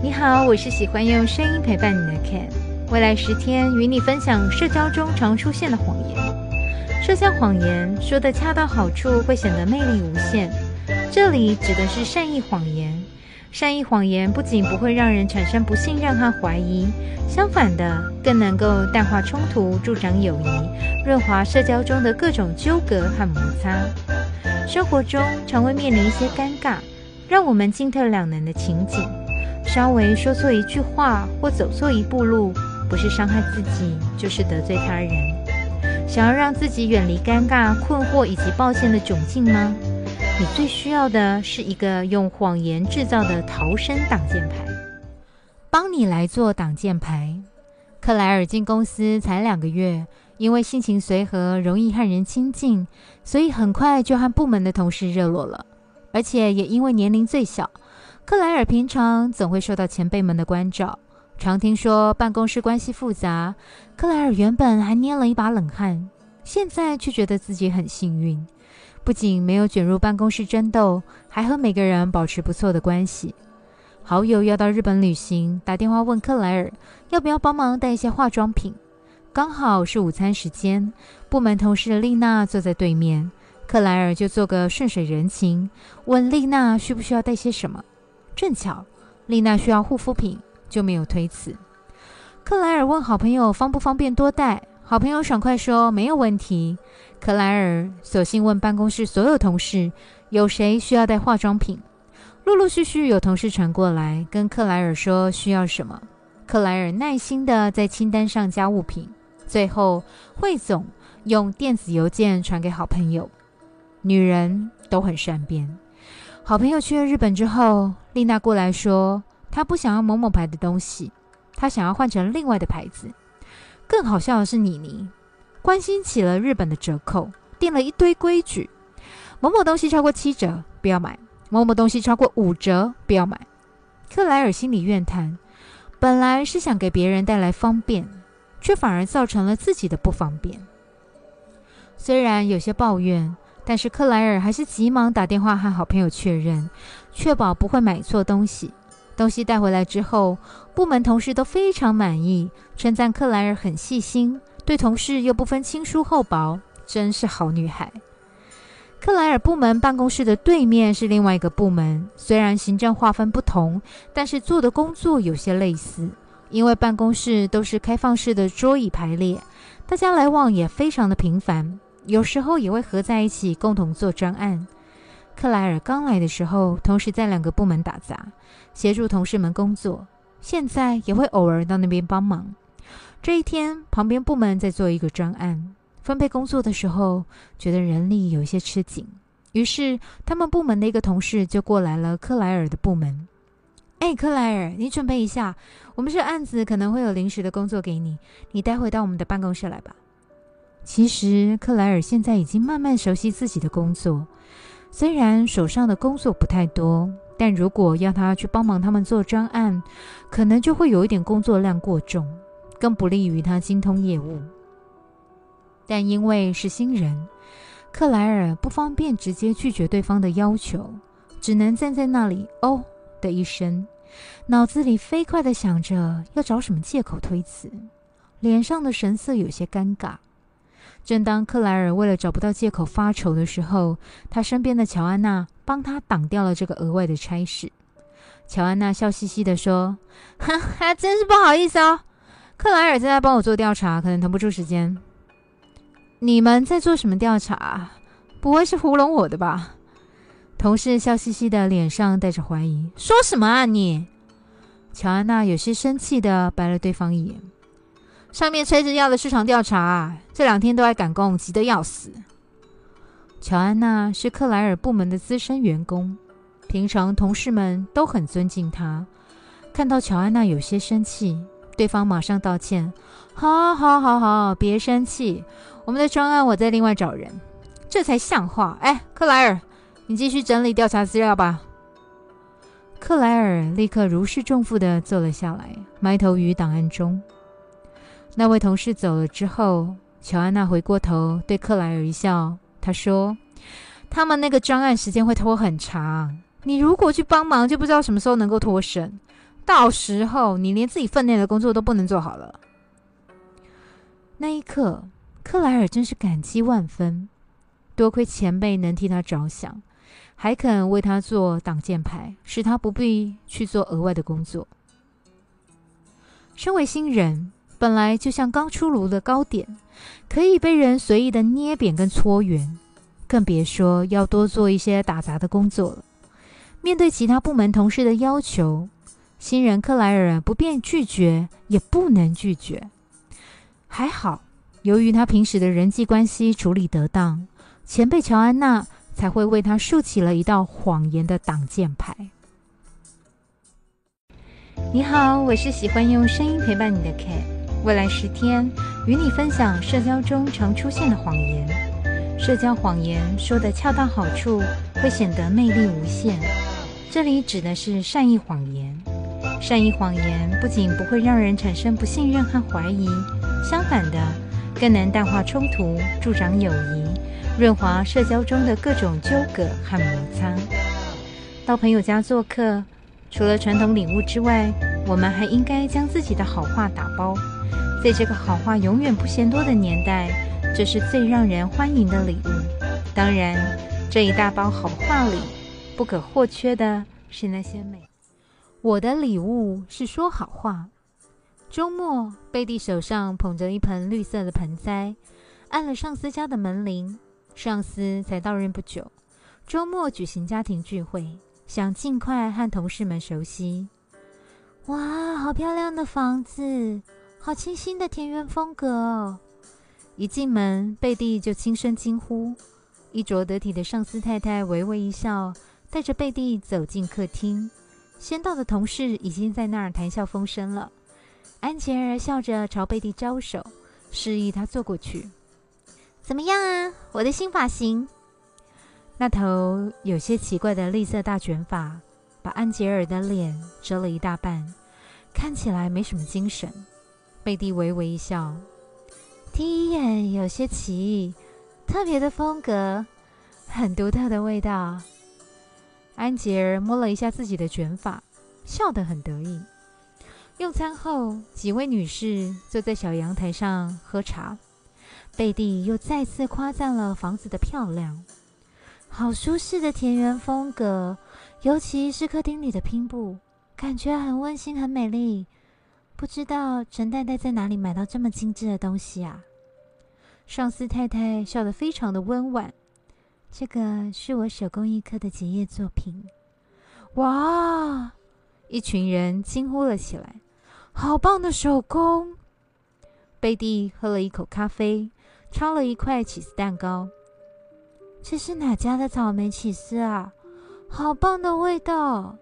你好，我是喜欢用声音陪伴你的 Ken。未来十天与你分享社交中常出现的谎言。社交谎言说的恰到好处，会显得魅力无限。这里指的是善意谎言。善意谎言不仅不会让人产生不信任和怀疑，相反的，更能够淡化冲突，助长友谊，润滑社交中的各种纠葛和摩擦。生活中常会面临一些尴尬，让我们进退两难的情景。稍微说错一句话或走错一步路，不是伤害自己，就是得罪他人。想要让自己远离尴尬、困惑以及抱歉的窘境吗？你最需要的是一个用谎言制造的逃生挡箭牌，帮你来做挡箭牌。克莱尔进公司才两个月，因为性情随和，容易和人亲近，所以很快就和部门的同事热络了，而且也因为年龄最小。克莱尔平常总会受到前辈们的关照，常听说办公室关系复杂。克莱尔原本还捏了一把冷汗，现在却觉得自己很幸运，不仅没有卷入办公室争斗，还和每个人保持不错的关系。好友要到日本旅行，打电话问克莱尔要不要帮忙带一些化妆品。刚好是午餐时间，部门同事丽娜坐在对面，克莱尔就做个顺水人情，问丽娜需不需要带些什么。正巧，丽娜需要护肤品，就没有推辞。克莱尔问好朋友方不方便多带，好朋友爽快说没有问题。克莱尔索性问办公室所有同事有谁需要带化妆品，陆陆续续有同事传过来，跟克莱尔说需要什么。克莱尔耐心的在清单上加物品，最后汇总用电子邮件传给好朋友。女人都很善变。好朋友去了日本之后，丽娜过来说，她不想要某某牌的东西，她想要换成另外的牌子。更好笑的是，妮妮关心起了日本的折扣，定了一堆规矩：某某东西超过七折不要买，某某东西超过五折不要买。克莱尔心里怨叹，本来是想给别人带来方便，却反而造成了自己的不方便。虽然有些抱怨。但是克莱尔还是急忙打电话和好朋友确认，确保不会买错东西。东西带回来之后，部门同事都非常满意，称赞克莱尔很细心，对同事又不分亲疏厚薄，真是好女孩。克莱尔部门办公室的对面是另外一个部门，虽然行政划分不同，但是做的工作有些类似。因为办公室都是开放式的桌椅排列，大家来往也非常的频繁。有时候也会合在一起共同做专案。克莱尔刚来的时候，同时在两个部门打杂，协助同事们工作。现在也会偶尔到那边帮忙。这一天，旁边部门在做一个专案，分配工作的时候，觉得人力有一些吃紧，于是他们部门的一个同事就过来了克莱尔的部门。哎，克莱尔，你准备一下，我们这案子可能会有临时的工作给你，你待会到我们的办公室来吧。其实，克莱尔现在已经慢慢熟悉自己的工作。虽然手上的工作不太多，但如果要他去帮忙他们做专案，可能就会有一点工作量过重，更不利于他精通业务。但因为是新人，克莱尔不方便直接拒绝对方的要求，只能站在那里“哦”的一声，脑子里飞快的想着要找什么借口推辞，脸上的神色有些尴尬。正当克莱尔为了找不到借口发愁的时候，他身边的乔安娜帮他挡掉了这个额外的差事。乔安娜笑嘻嘻地说：“ 哈，哈真是不好意思哦，克莱尔正在帮我做调查，可能腾不出时间。你们在做什么调查？不会是糊弄我的吧？”同事笑嘻嘻的脸上带着怀疑：“说什么啊你？”乔安娜有些生气的白了对方一眼。上面催着要的市场调查，这两天都在赶工，急得要死。乔安娜是克莱尔部门的资深员工，平常同事们都很尊敬她。看到乔安娜有些生气，对方马上道歉：“好，好，好，好，别生气，我们的专案我再另外找人，这才像话。”哎，克莱尔，你继续整理调查资料吧。克莱尔立刻如释重负的坐了下来，埋头于档案中。那位同事走了之后，乔安娜回过头对克莱尔一笑，她说：“他们那个专案时间会拖很长，你如果去帮忙，就不知道什么时候能够脱身。到时候你连自己分内的工作都不能做好了。那一刻，克莱尔真是感激万分，多亏前辈能替他着想，还肯为他做挡箭牌，使他不必去做额外的工作。身为新人，本来就像刚出炉的糕点，可以被人随意的捏扁跟搓圆，更别说要多做一些打杂的工作了。面对其他部门同事的要求，新人克莱尔不便拒绝，也不能拒绝。还好，由于他平时的人际关系处理得当，前辈乔安娜才会为他竖起了一道谎言的挡箭牌。你好，我是喜欢用声音陪伴你的 K。未来十天，与你分享社交中常出现的谎言。社交谎言说的恰到好处，会显得魅力无限。这里指的是善意谎言。善意谎言不仅不会让人产生不信任和怀疑。相反的，更能淡化冲突，助长友谊，润滑社交中的各种纠葛和摩擦。到朋友家做客，除了传统礼物之外，我们还应该将自己的好话打包。在这个好话永远不嫌多的年代，这是最让人欢迎的礼物。当然，这一大包好话里，不可或缺的是那些美。我的礼物是说好话。周末，贝蒂手上捧着一盆绿色的盆栽，按了上司家的门铃。上司才到任不久，周末举行家庭聚会，想尽快和同事们熟悉。哇，好漂亮的房子，好清新的田园风格哦！一进门，贝蒂就轻声惊呼。衣着得体的上司太太微微一笑，带着贝蒂走进客厅。先到的同事已经在那儿谈笑风生了。安吉尔笑着朝贝蒂招手，示意他坐过去。怎么样啊，我的新发型？那头有些奇怪的绿色大卷发，把安吉尔的脸遮了一大半，看起来没什么精神。贝蒂微微一笑，第一眼有些奇异，特别的风格，很独特的味道。安吉尔摸了一下自己的卷发，笑得很得意。用餐后，几位女士坐在小阳台上喝茶。贝蒂又再次夸赞了房子的漂亮，好舒适的田园风格，尤其是客厅里的拼布，感觉很温馨、很美丽。不知道陈太太在哪里买到这么精致的东西啊？上司太太笑得非常的温婉。这个是我手工艺课的结业作品。哇！一群人惊呼了起来。好棒的手工！贝蒂喝了一口咖啡，抄了一块起司蛋糕。这是哪家的草莓起司啊？好棒的味道！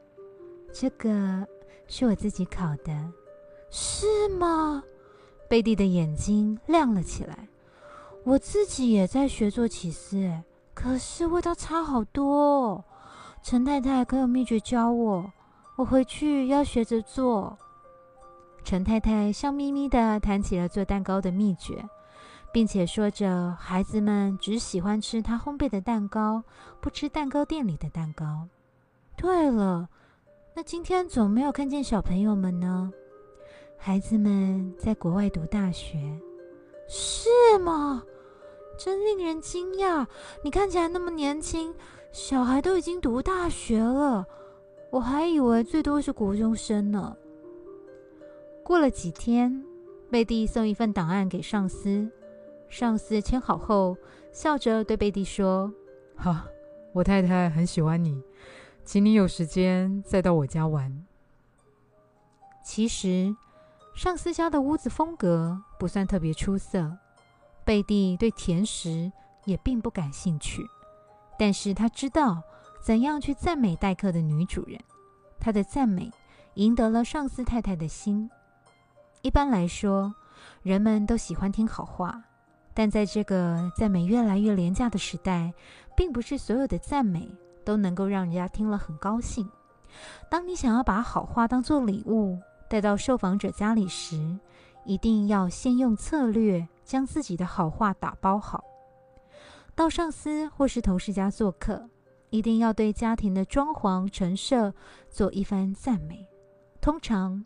这个是我自己烤的，是吗？贝蒂的眼睛亮了起来。我自己也在学做起司，可是味道差好多。陈太太可有秘诀教我？我回去要学着做。陈太太笑眯眯地谈起了做蛋糕的秘诀，并且说着孩子们只喜欢吃她烘焙的蛋糕，不吃蛋糕店里的蛋糕。对了，那今天怎么没有看见小朋友们呢？孩子们在国外读大学，是吗？真令人惊讶！你看起来那么年轻，小孩都已经读大学了，我还以为最多是国中生呢。过了几天，贝蒂送一份档案给上司，上司签好后，笑着对贝蒂说：“哈，我太太很喜欢你，请你有时间再到我家玩。”其实，上司家的屋子风格不算特别出色，贝蒂对甜食也并不感兴趣，但是他知道怎样去赞美待客的女主人，他的赞美赢得了上司太太的心。一般来说，人们都喜欢听好话，但在这个赞美越来越廉价的时代，并不是所有的赞美都能够让人家听了很高兴。当你想要把好话当做礼物带到受访者家里时，一定要先用策略将自己的好话打包好。到上司或是同事家做客，一定要对家庭的装潢陈设做一番赞美。通常，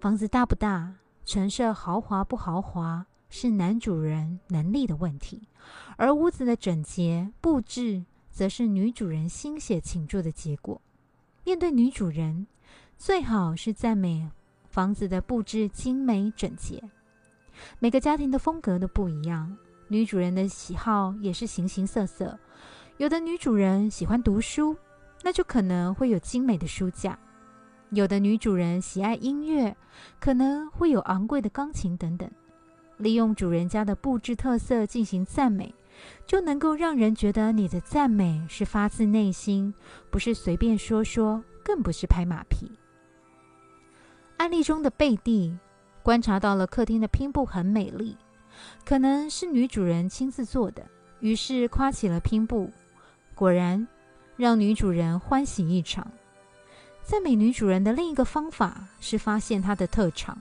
房子大不大、陈设豪华不豪华，是男主人能力的问题；而屋子的整洁布置，则是女主人心血倾注的结果。面对女主人，最好是赞美房子的布置精美整洁。每个家庭的风格都不一样，女主人的喜好也是形形色色。有的女主人喜欢读书，那就可能会有精美的书架；有的女主人喜爱音乐，可能会有昂贵的钢琴等等。利用主人家的布置特色进行赞美，就能够让人觉得你的赞美是发自内心，不是随便说说，更不是拍马屁。案例中的贝蒂观察到了客厅的拼布很美丽，可能是女主人亲自做的，于是夸起了拼布。果然，让女主人欢喜一场。赞美女主人的另一个方法是发现她的特长。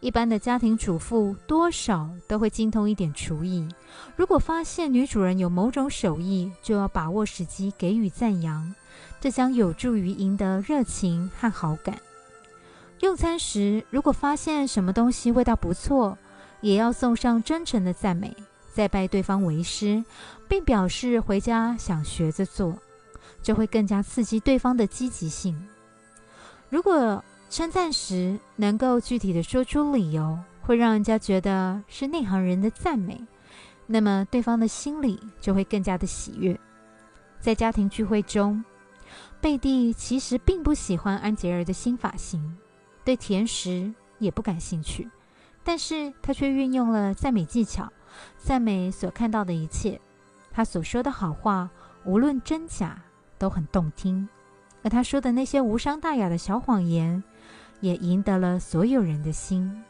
一般的家庭主妇多少都会精通一点厨艺。如果发现女主人有某种手艺，就要把握时机给予赞扬，这将有助于赢得热情和好感。用餐时，如果发现什么东西味道不错，也要送上真诚的赞美。再拜对方为师，并表示回家想学着做，就会更加刺激对方的积极性。如果称赞时能够具体的说出理由，会让人家觉得是内行人的赞美，那么对方的心里就会更加的喜悦。在家庭聚会中，贝蒂其实并不喜欢安杰尔的新发型，对甜食也不感兴趣，但是他却运用了赞美技巧。赞美所看到的一切，他所说的好话，无论真假，都很动听。而他说的那些无伤大雅的小谎言，也赢得了所有人的心。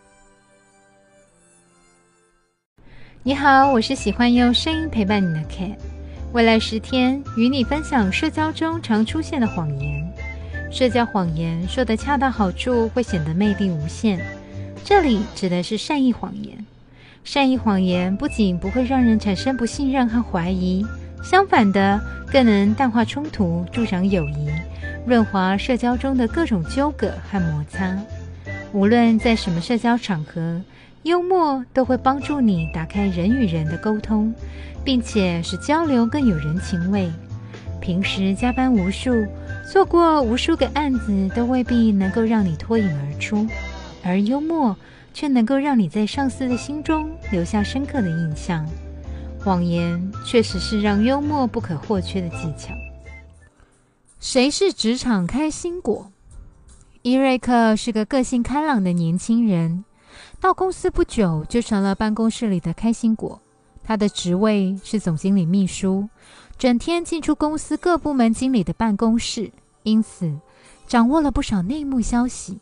你好，我是喜欢用声音陪伴你的 Cat。未来十天与你分享社交中常出现的谎言。社交谎言说的恰到好处，会显得魅力无限。这里指的是善意谎言。善意谎言不仅不会让人产生不信任和怀疑，相反的，更能淡化冲突，助长友谊，润滑社交中的各种纠葛和摩擦。无论在什么社交场合，幽默都会帮助你打开人与人的沟通，并且使交流更有人情味。平时加班无数，做过无数个案子，都未必能够让你脱颖而出，而幽默。却能够让你在上司的心中留下深刻的印象。谎言确实是让幽默不可或缺的技巧。谁是职场开心果？伊瑞克是个个性开朗的年轻人，到公司不久就成了办公室里的开心果。他的职位是总经理秘书，整天进出公司各部门经理的办公室，因此掌握了不少内幕消息。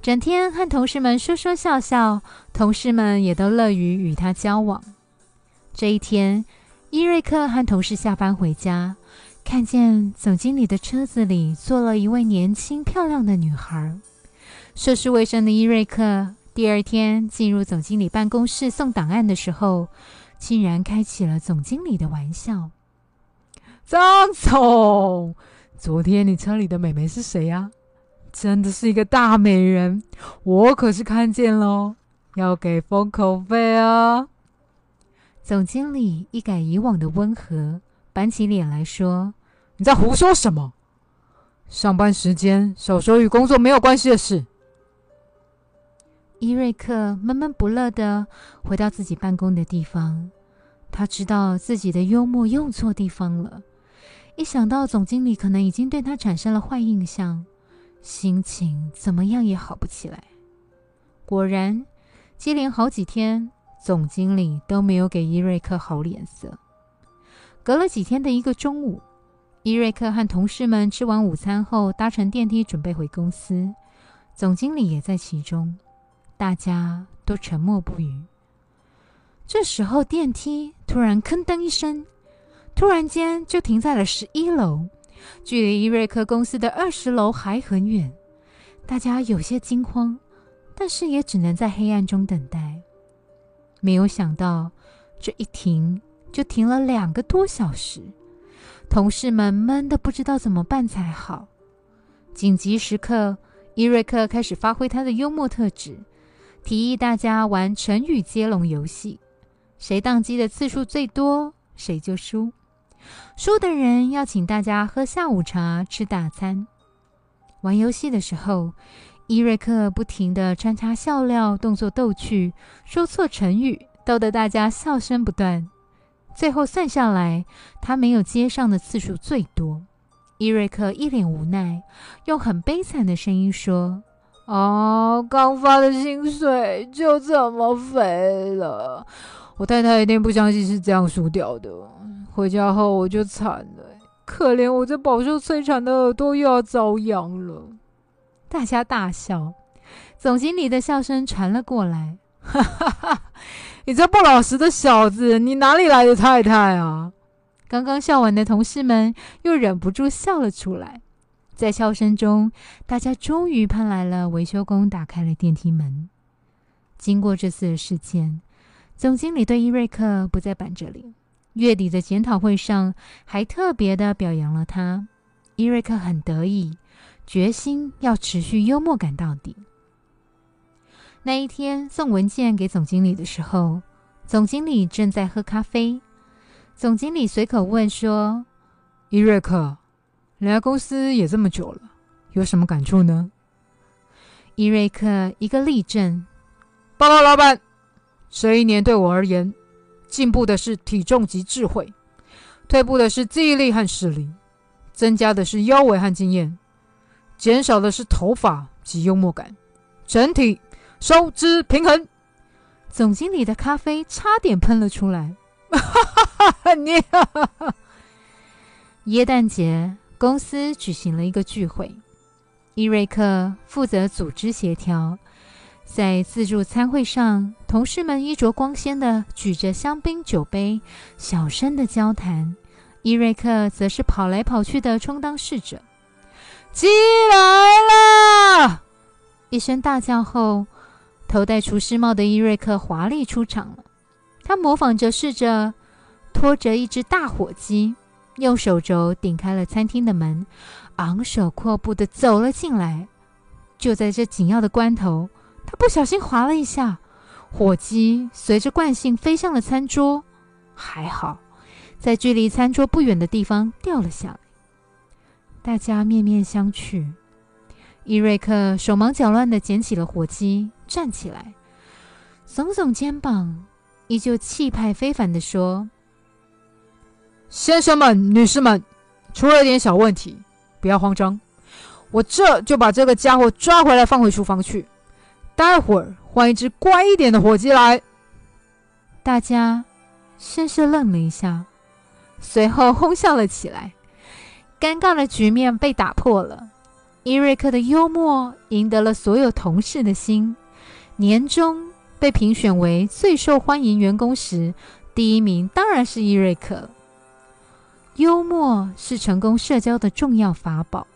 整天和同事们说说笑笑，同事们也都乐于与他交往。这一天，伊瑞克和同事下班回家，看见总经理的车子里坐了一位年轻漂亮的女孩。涉世未深的伊瑞克第二天进入总经理办公室送档案的时候，竟然开起了总经理的玩笑：“张总，昨天你车里的美眉是谁呀？”真的是一个大美人，我可是看见喽，要给封口费啊！总经理一改以往的温和，板起脸来说：“你在胡说什么？上班时间少说与工作没有关系的事。”伊瑞克闷闷不乐的回到自己办公的地方，他知道自己的幽默用错地方了。一想到总经理可能已经对他产生了坏印象。心情怎么样也好不起来。果然，接连好几天，总经理都没有给伊瑞克好脸色。隔了几天的一个中午，伊瑞克和同事们吃完午餐后，搭乘电梯准备回公司，总经理也在其中。大家都沉默不语。这时候，电梯突然“吭噔”一声，突然间就停在了十一楼。距离伊瑞克公司的二十楼还很远，大家有些惊慌，但是也只能在黑暗中等待。没有想到，这一停就停了两个多小时，同事们闷得不知道怎么办才好。紧急时刻，伊瑞克开始发挥他的幽默特质，提议大家玩成语接龙游戏，谁宕机的次数最多，谁就输。输的人要请大家喝下午茶、吃大餐。玩游戏的时候，伊瑞克不停地穿插笑料、动作逗趣，说错成语，逗得大家笑声不断。最后算下来，他没有接上的次数最多。伊瑞克一脸无奈，用很悲惨的声音说：“哦，刚发的薪水就这么飞了。我太太一定不相信是这样输掉的。回家后我就惨了，可怜我这饱受摧残的耳朵又要遭殃了。”大家大笑，总经理的笑声传了过来：“哈哈哈，你这不老实的小子，你哪里来的太太啊？”刚刚笑完的同事们又忍不住笑了出来，在笑声中，大家终于盼来了维修工打开了电梯门。经过这次的事件，总经理对伊瑞克不再板着脸，月底的检讨会上还特别的表扬了他。伊瑞克很得意，决心要持续幽默感到底。那一天送文件给总经理的时候，总经理正在喝咖啡。总经理随口问说：“伊瑞克，来公司也这么久了，有什么感触呢？”伊瑞克一个立正，报告老板，这一年对我而言，进步的是体重及智慧，退步的是记忆力和视力，增加的是腰围和经验，减少的是头发及幽默感，整体收支平衡。总经理的咖啡差点喷了出来。哈哈哈，你耶诞节公司举行了一个聚会，伊瑞克负责组织协调。在自助餐会上，同事们衣着光鲜的举着香槟酒杯，小声的交谈。伊瑞克则是跑来跑去的充当侍者。鸡来了！一声大叫后，头戴厨师帽的伊瑞克华丽出场了。他模仿着试着拖着一只大火鸡，用手肘顶开了餐厅的门，昂首阔步的走了进来。就在这紧要的关头，他不小心滑了一下，火鸡随着惯性飞向了餐桌，还好在距离餐桌不远的地方掉了下来。大家面面相觑，伊瑞克手忙脚乱的捡起了火鸡，站起来，耸耸肩膀。依旧气派非凡的说：“先生们、女士们，出了点小问题，不要慌张，我这就把这个家伙抓回来，放回厨房去。待会儿换一只乖一点的火鸡来。”大家先是愣了一下，随后哄笑了起来。尴尬的局面被打破了。伊瑞克的幽默赢得了所有同事的心。年终。被评选为最受欢迎员工时，第一名当然是伊瑞克。幽默是成功社交的重要法宝，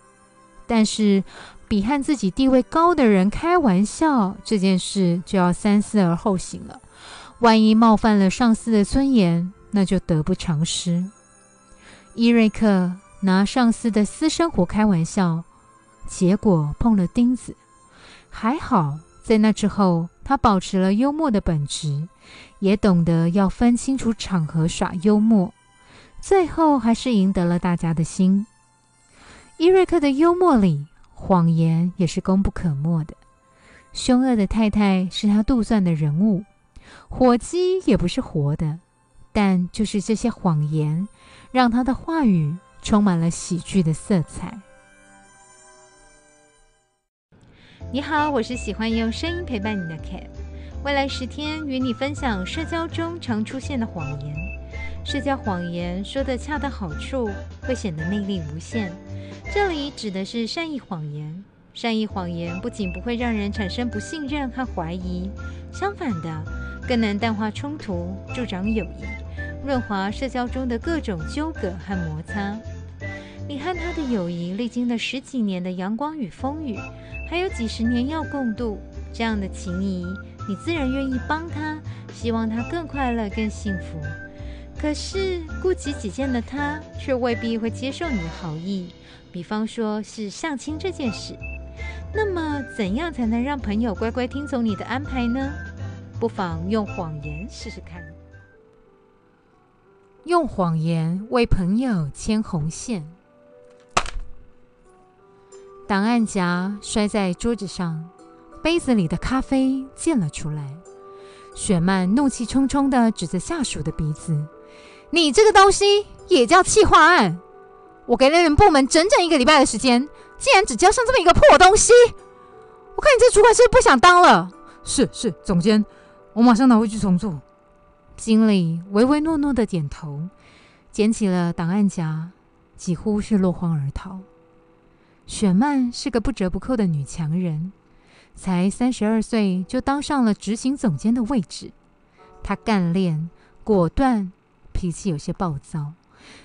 但是比和自己地位高的人开玩笑这件事就要三思而后行了。万一冒犯了上司的尊严，那就得不偿失。伊瑞克拿上司的私生活开玩笑，结果碰了钉子，还好。在那之后，他保持了幽默的本质，也懂得要分清楚场合耍幽默，最后还是赢得了大家的心。伊瑞克的幽默里，谎言也是功不可没的。凶恶的太太是他杜撰的人物，火鸡也不是活的，但就是这些谎言，让他的话语充满了喜剧的色彩。你好，我是喜欢用声音陪伴你的 Cat。未来十天与你分享社交中常出现的谎言。社交谎言说的恰到好处，会显得魅力无限。这里指的是善意谎言。善意谎言不仅不会让人产生不信任和怀疑，相反的，更能淡化冲突，助长友谊，润滑社交中的各种纠葛和摩擦。你和他的友谊历经了十几年的阳光与风雨。还有几十年要共度，这样的情谊，你自然愿意帮他，希望他更快乐、更幸福。可是顾及己见的他，却未必会接受你的好意。比方说是相亲这件事，那么，怎样才能让朋友乖乖听从你的安排呢？不妨用谎言试试看。用谎言为朋友牵红线。档案夹摔在桌子上，杯子里的咖啡溅了出来。雪曼怒气冲冲地指着下属的鼻子：“你这个东西也叫气划案？我给了你们部门整整一个礼拜的时间。”竟然只交上这么一个破东西！我看你这主管是不是不想当了？是是，总监，我马上拿回去重做。经理唯唯诺诺的点头，捡起了档案夹，几乎是落荒而逃。雪曼是个不折不扣的女强人，才三十二岁就当上了执行总监的位置。她干练、果断，脾气有些暴躁，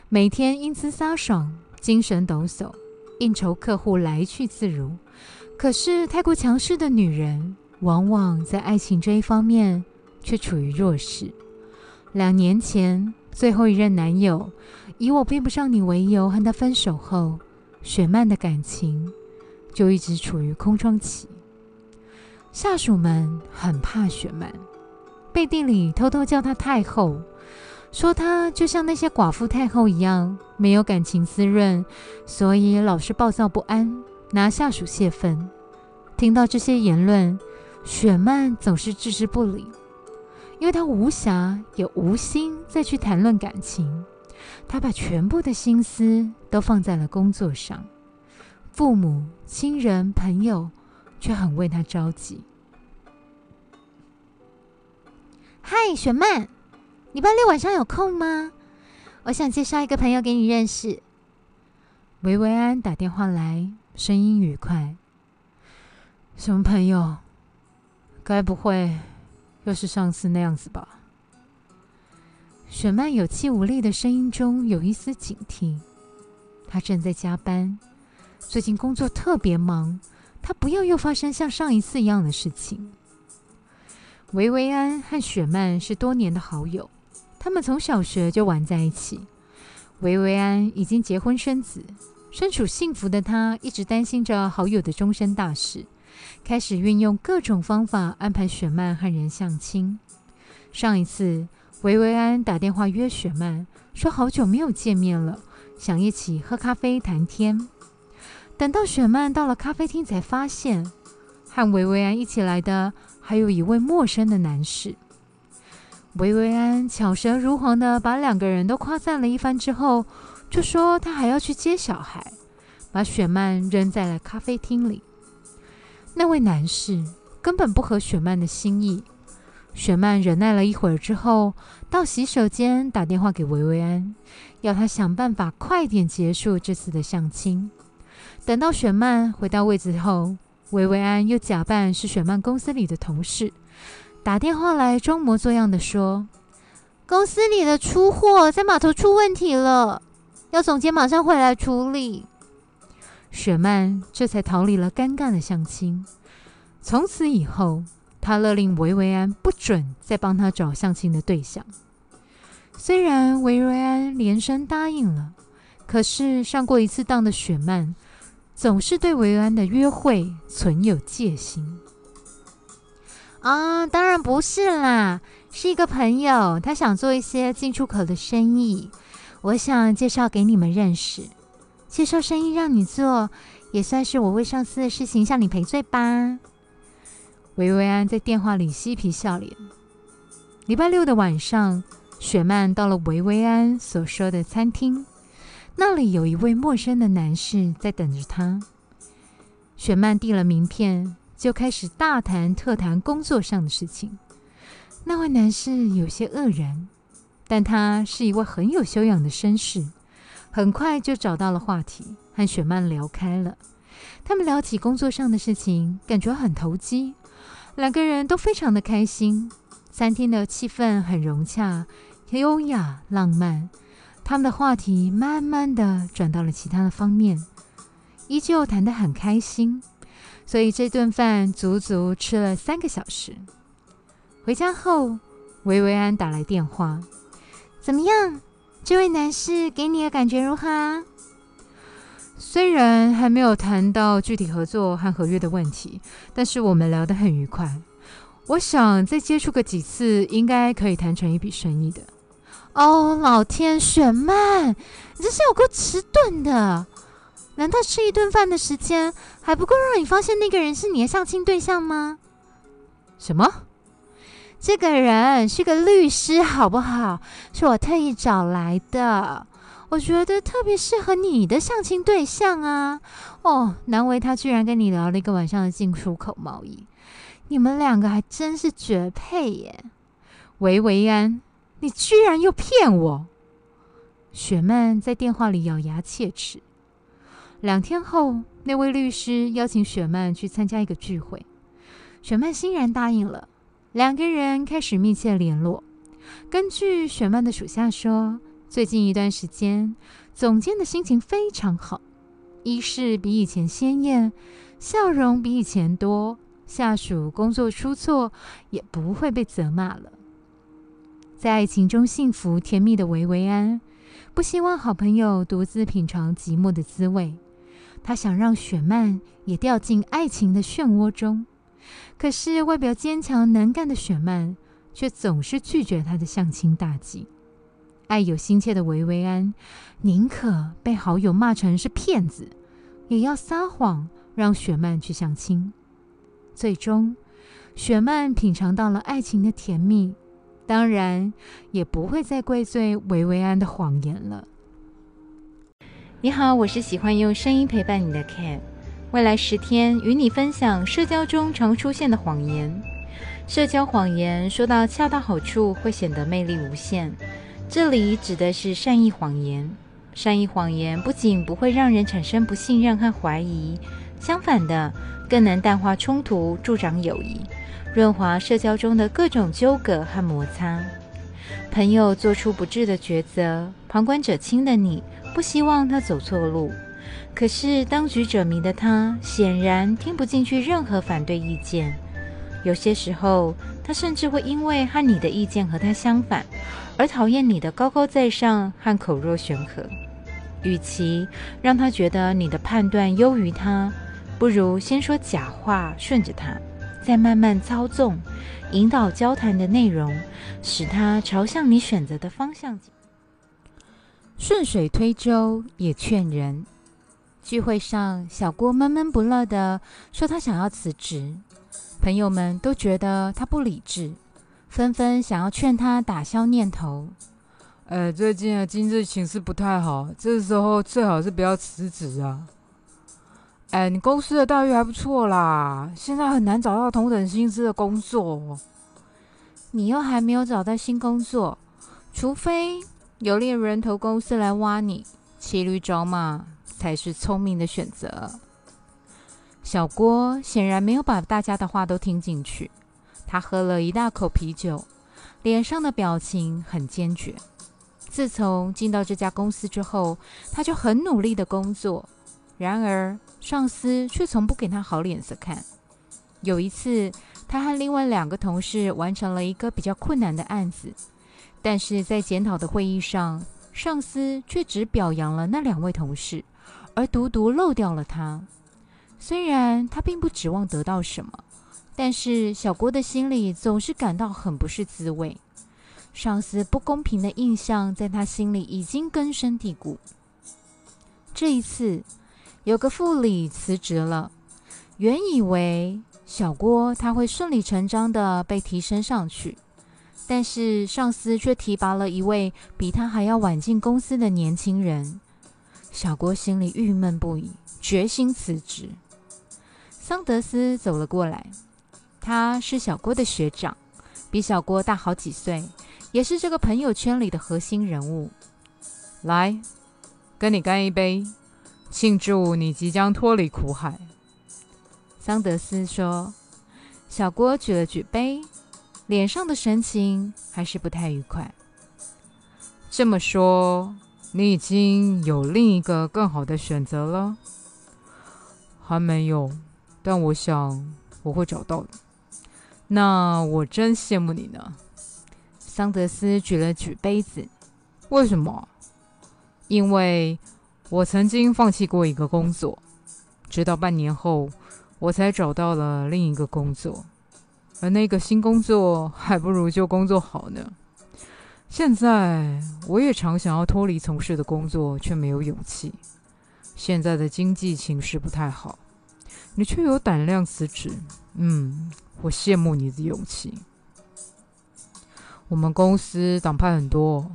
每天英姿飒爽，精神抖擞。应酬客户来去自如，可是太过强势的女人，往往在爱情这一方面却处于弱势。两年前，最后一任男友以我配不上你为由和他分手后，雪曼的感情就一直处于空窗期。下属们很怕雪曼，背地里偷偷叫她太后。说她就像那些寡妇太后一样，没有感情滋润，所以老是暴躁不安，拿下属泄愤。听到这些言论，雪曼总是置之不理，因为她无暇也无心再去谈论感情。她把全部的心思都放在了工作上，父母亲人朋友却很为她着急。嗨，雪曼。礼拜六晚上有空吗？我想介绍一个朋友给你认识。维维安打电话来，声音愉快。什么朋友？该不会又是上次那样子吧？雪曼有气无力的声音中有一丝警惕。他正在加班，最近工作特别忙，他不要又发生像上一次一样的事情。维维安和雪曼是多年的好友。他们从小学就玩在一起。维维安已经结婚生子，身处幸福的他一直担心着好友的终身大事，开始运用各种方法安排雪曼和人相亲。上一次，维维安打电话约雪曼，说好久没有见面了，想一起喝咖啡谈天。等到雪曼到了咖啡厅，才发现和维维安一起来的还有一位陌生的男士。维维安巧舌如簧的把两个人都夸赞了一番之后，就说他还要去接小孩，把雪曼扔在了咖啡厅里。那位男士根本不合雪曼的心意。雪曼忍耐了一会儿之后，到洗手间打电话给维维安，要他想办法快点结束这次的相亲。等到雪曼回到位置后，维维安又假扮是雪曼公司里的同事。打电话来，装模作样的说：“公司里的出货在码头出问题了，要总监马上回来处理。”雪曼这才逃离了尴尬的相亲。从此以后，他勒令维维安不准再帮他找相亲的对象。虽然维维安连声答应了，可是上过一次当的雪曼总是对维维安的约会存有戒心。啊，当然不是啦，是一个朋友，他想做一些进出口的生意，我想介绍给你们认识。介绍生意让你做，也算是我为上次的事情向你赔罪吧。维维安在电话里嬉皮笑脸。礼拜六的晚上，雪曼到了维维安所说的餐厅，那里有一位陌生的男士在等着他。雪曼递了名片。就开始大谈特谈工作上的事情。那位男士有些愕然，但他是一位很有修养的绅士，很快就找到了话题，和雪曼聊开了。他们聊起工作上的事情，感觉很投机，两个人都非常的开心。餐厅的气氛很融洽、优雅、浪漫。他们的话题慢慢的转到了其他的方面，依旧谈得很开心。所以这顿饭足足吃了三个小时。回家后，维维安打来电话：“怎么样？这位男士给你的感觉如何？”虽然还没有谈到具体合作和合约的问题，但是我们聊得很愉快。我想再接触个几次，应该可以谈成一笔生意的。哦，老天，雪曼，你真是有够迟钝的！难道吃一顿饭的时间还不够让你发现那个人是你的相亲对象吗？什么？这个人是个律师，好不好？是我特意找来的。我觉得特别适合你的相亲对象啊！哦，难为他居然跟你聊了一个晚上的进出口贸易，你们两个还真是绝配耶！维维安，你居然又骗我！雪曼在电话里咬牙切齿。两天后，那位律师邀请雪曼去参加一个聚会，雪曼欣然答应了。两个人开始密切联络。根据雪曼的属下说。最近一段时间，总监的心情非常好，衣饰比以前鲜艳，笑容比以前多。下属工作出错，也不会被责骂了。在爱情中幸福甜蜜的维维安，不希望好朋友独自品尝寂寞的滋味。他想让雪曼也掉进爱情的漩涡中，可是外表坚强能干的雪曼，却总是拒绝他的相亲大计。爱有心切的维维安，宁可被好友骂成是骗子，也要撒谎让雪曼去相亲。最终，雪曼品尝到了爱情的甜蜜，当然也不会再怪罪维维安的谎言了。你好，我是喜欢用声音陪伴你的 Cat，未来十天与你分享社交中常出现的谎言。社交谎言说到恰到好处，会显得魅力无限。这里指的是善意谎言。善意谎言不仅不会让人产生不信任和怀疑，相反的，更能淡化冲突，助长友谊，润滑社交中的各种纠葛和摩擦。朋友做出不智的抉择，旁观者清的你不希望他走错路，可是当局者迷的他显然听不进去任何反对意见。有些时候，他甚至会因为和你的意见和他相反。而讨厌你的高高在上和口若悬河，与其让他觉得你的判断优于他，不如先说假话顺着他，再慢慢操纵、引导交谈的内容，使他朝向你选择的方向。顺水推舟也劝人。聚会上，小郭闷闷不乐地说他想要辞职，朋友们都觉得他不理智。纷纷想要劝他打消念头。呃，最近的经济形势不太好，这时候最好是不要辞职啊。哎，你公司的待遇还不错啦，现在很难找到同等薪资的工作。你又还没有找到新工作，除非有猎人头公司来挖你，骑驴找马才是聪明的选择。小郭显然没有把大家的话都听进去。他喝了一大口啤酒，脸上的表情很坚决。自从进到这家公司之后，他就很努力的工作，然而上司却从不给他好脸色看。有一次，他和另外两个同事完成了一个比较困难的案子，但是在检讨的会议上，上司却只表扬了那两位同事，而独独漏掉了他。虽然他并不指望得到什么。但是小郭的心里总是感到很不是滋味，上司不公平的印象在他心里已经根深蒂固。这一次，有个副理辞职了，原以为小郭他会顺理成章的被提升上去，但是上司却提拔了一位比他还要晚进公司的年轻人，小郭心里郁闷不已，决心辞职。桑德斯走了过来。他是小郭的学长，比小郭大好几岁，也是这个朋友圈里的核心人物。来，跟你干一杯，庆祝你即将脱离苦海。桑德斯说。小郭举了举杯，脸上的神情还是不太愉快。这么说，你已经有另一个更好的选择了？还没有，但我想我会找到的。那我真羡慕你呢。桑德斯举了举杯子。为什么？因为我曾经放弃过一个工作，直到半年后，我才找到了另一个工作，而那个新工作 还不如旧工作好呢。现在我也常想要脱离从事的工作，却没有勇气。现在的经济形势不太好，你却有胆量辞职，嗯，我羡慕你的勇气。我们公司党派很多。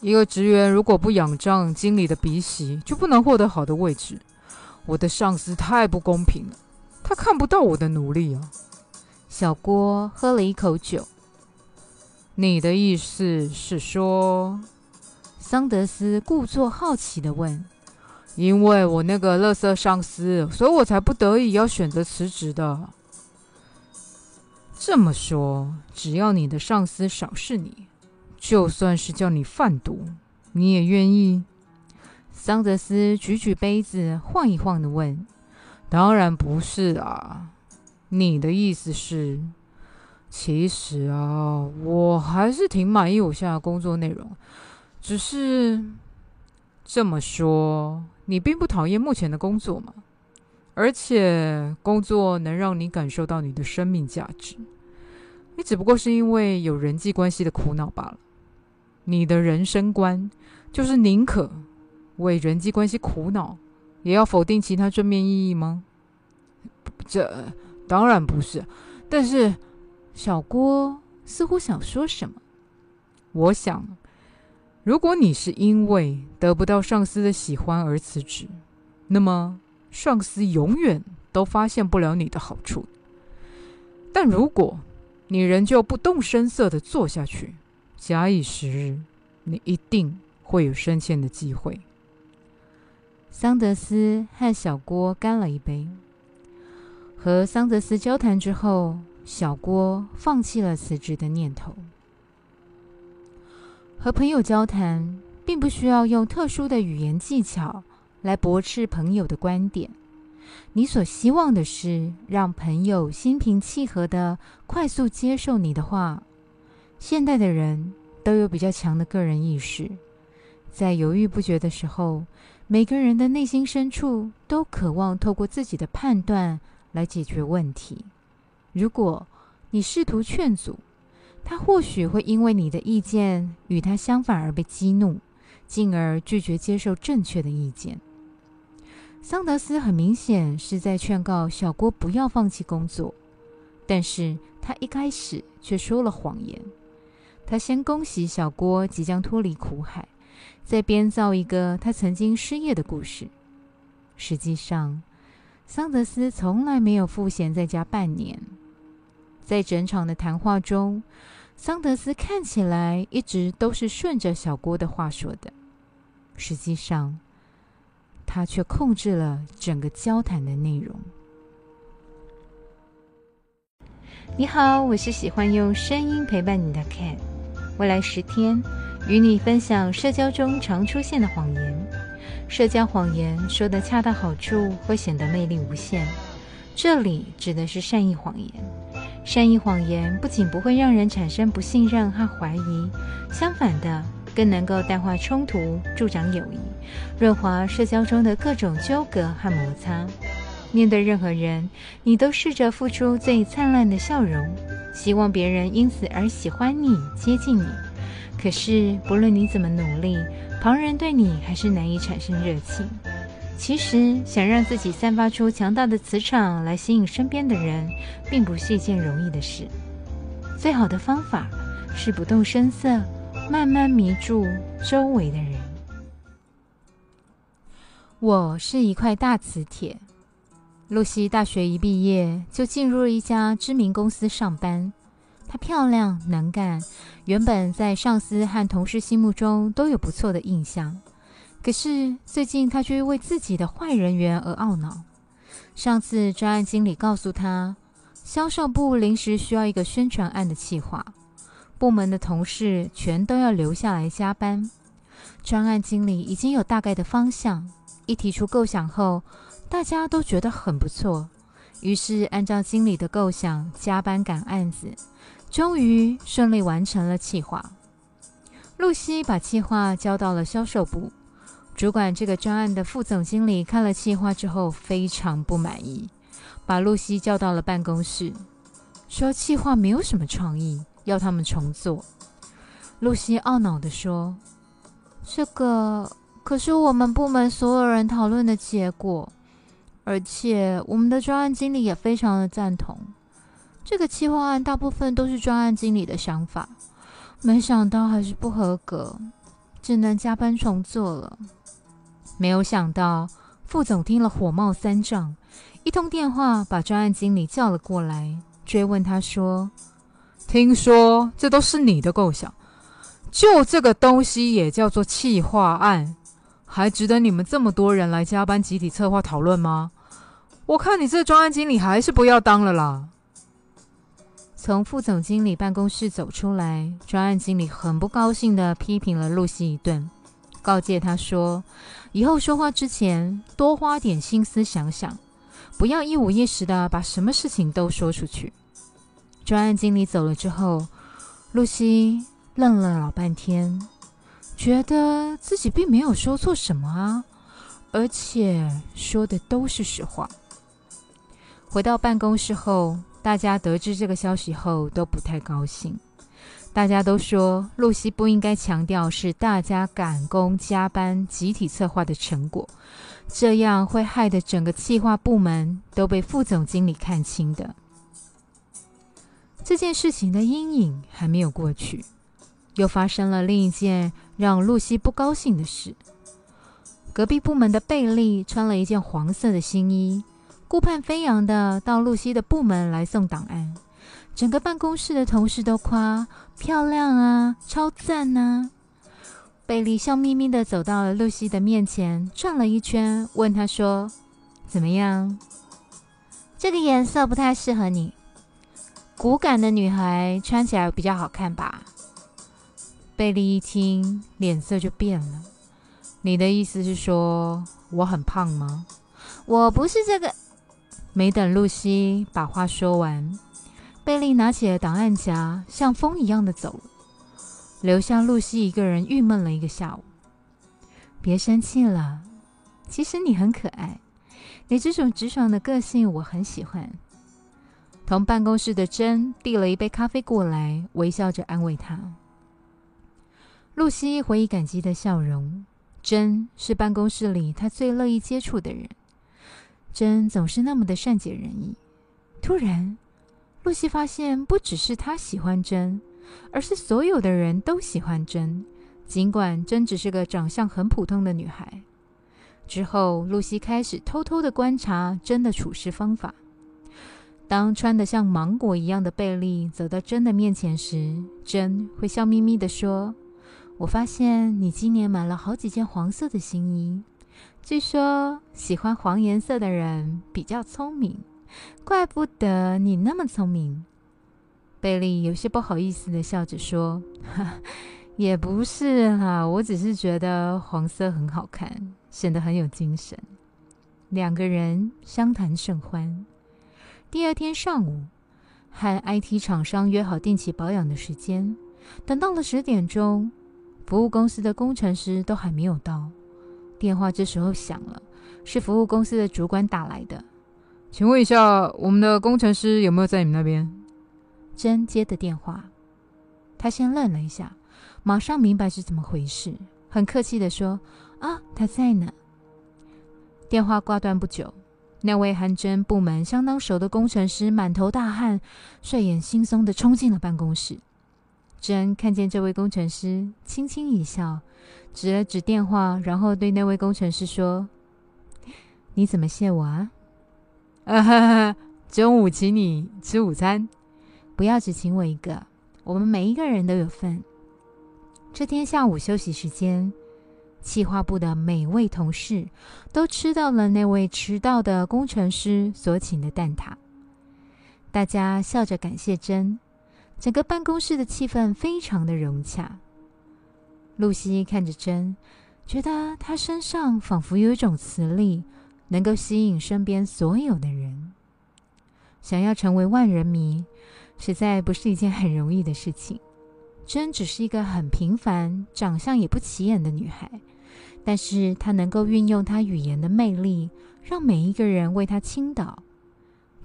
一个职员如果不仰仗经理的鼻息，就不能获得好的位置。我的上司太不公平了，他看不到我的努力啊！小郭喝了一口酒。你的意思是说，桑德斯故作好奇的问：“因为我那个乐色上司，所以我才不得已要选择辞职的。”这么说，只要你的上司赏识你。就算是叫你贩毒，你也愿意？桑德斯举举杯子，晃一晃的问：“当然不是啊！你的意思是，其实啊，我还是挺满意我现在工作内容。只是这么说，你并不讨厌目前的工作嘛？而且工作能让你感受到你的生命价值，你只不过是因为有人际关系的苦恼罢了。”你的人生观就是宁可为人际关系苦恼，也要否定其他正面意义吗？这当然不是。但是小郭似乎想说什么。我想，如果你是因为得不到上司的喜欢而辞职，那么上司永远都发现不了你的好处。但如果你仍旧不动声色的做下去，假以时日，你一定会有升迁的机会。桑德斯和小郭干了一杯。和桑德斯交谈之后，小郭放弃了辞职的念头。和朋友交谈，并不需要用特殊的语言技巧来驳斥朋友的观点。你所希望的是让朋友心平气和的快速接受你的话。现代的人都有比较强的个人意识，在犹豫不决的时候，每个人的内心深处都渴望透过自己的判断来解决问题。如果你试图劝阻，他或许会因为你的意见与他相反而被激怒，进而拒绝接受正确的意见。桑德斯很明显是在劝告小郭不要放弃工作，但是他一开始却说了谎言。他先恭喜小郭即将脱离苦海，再编造一个他曾经失业的故事。实际上，桑德斯从来没有赋闲在家半年。在整场的谈话中，桑德斯看起来一直都是顺着小郭的话说的。实际上，他却控制了整个交谈的内容。你好，我是喜欢用声音陪伴你的 Cat。未来十天，与你分享社交中常出现的谎言。社交谎言说的恰到好处，会显得魅力无限。这里指的是善意谎言。善意谎言不仅不会让人产生不信任和怀疑，相反的，更能够淡化冲突，助长友谊，润滑社交中的各种纠葛和摩擦。面对任何人，你都试着付出最灿烂的笑容。希望别人因此而喜欢你、接近你。可是，不论你怎么努力，旁人对你还是难以产生热情。其实，想让自己散发出强大的磁场来吸引身边的人，并不是一件容易的事。最好的方法是不动声色，慢慢迷住周围的人。我是一块大磁铁。露西大学一毕业就进入了一家知名公司上班。她漂亮能干，原本在上司和同事心目中都有不错的印象。可是最近她却为自己的坏人缘而懊恼。上次专案经理告诉她，销售部临时需要一个宣传案的企划，部门的同事全都要留下来加班。专案经理已经有大概的方向，一提出构想后。大家都觉得很不错，于是按照经理的构想加班赶案子，终于顺利完成了计划。露西把计划交到了销售部，主管这个专案的副总经理看了计划之后非常不满意，把露西叫到了办公室，说计划没有什么创意，要他们重做。露西懊恼地说：“这个可是我们部门所有人讨论的结果，而且我们的专案经理也非常的赞同。这个计划案大部分都是专案经理的想法，没想到还是不合格，只能加班重做了。没有想到副总听了火冒三丈，一通电话把专案经理叫了过来，追问他说：‘听说这都是你的构想？’”就这个东西也叫做企划案，还值得你们这么多人来加班集体策划讨论吗？我看你这专案经理还是不要当了啦。从副总经理办公室走出来，专案经理很不高兴的批评了露西一顿，告诫他说：“以后说话之前多花点心思想想，不要一五一十的把什么事情都说出去。”专案经理走了之后，露西。愣了老半天，觉得自己并没有说错什么啊，而且说的都是实话。回到办公室后，大家得知这个消息后都不太高兴。大家都说露西不应该强调是大家赶工加班集体策划的成果，这样会害得整个企划部门都被副总经理看清的。这件事情的阴影还没有过去。又发生了另一件让露西不高兴的事。隔壁部门的贝利穿了一件黄色的新衣，顾盼飞扬的到露西的部门来送档案。整个办公室的同事都夸漂亮啊，超赞啊！贝利笑眯眯的走到了露西的面前，转了一圈，问她说：“怎么样？这个颜色不太适合你，骨感的女孩穿起来比较好看吧？”贝利一听，脸色就变了。你的意思是说我很胖吗？我不是这个。没等露西把话说完，贝利拿起了档案夹，像风一样的走了，留下露西一个人郁闷了一个下午。别生气了，其实你很可爱，你这种直爽的个性我很喜欢。同办公室的珍递了一杯咖啡过来，微笑着安慰他。露西回忆感激的笑容。珍是办公室里她最乐意接触的人。珍总是那么的善解人意。突然，露西发现，不只是她喜欢珍，而是所有的人都喜欢珍。尽管珍只是个长相很普通的女孩。之后，露西开始偷偷的观察珍的处事方法。当穿得像芒果一样的贝利走到珍的面前时，珍会笑眯眯的说。我发现你今年买了好几件黄色的新衣，据说喜欢黄颜色的人比较聪明，怪不得你那么聪明。贝利有些不好意思的笑着说：“也不是啦，我只是觉得黄色很好看，显得很有精神。”两个人相谈甚欢。第二天上午，和 IT 厂商约好定期保养的时间，等到了十点钟。服务公司的工程师都还没有到，电话这时候响了，是服务公司的主管打来的。请问一下，我们的工程师有没有在你们那边？真接的电话，他先愣了一下，马上明白是怎么回事，很客气的说：“啊，他在呢。”电话挂断不久，那位和真部门相当熟的工程师满头大汗、睡眼惺忪的冲进了办公室。珍看见这位工程师，轻轻一笑，指了指电话，然后对那位工程师说：“你怎么谢我啊？啊哈哈，中午请你吃午餐，不要只请我一个，我们每一个人都有份。”这天下午休息时间，企划部的每位同事都吃到了那位迟到的工程师所请的蛋挞。大家笑着感谢珍。整个办公室的气氛非常的融洽。露西看着珍，觉得她身上仿佛有一种磁力，能够吸引身边所有的人。想要成为万人迷，实在不是一件很容易的事情。珍只是一个很平凡、长相也不起眼的女孩，但是她能够运用她语言的魅力，让每一个人为她倾倒。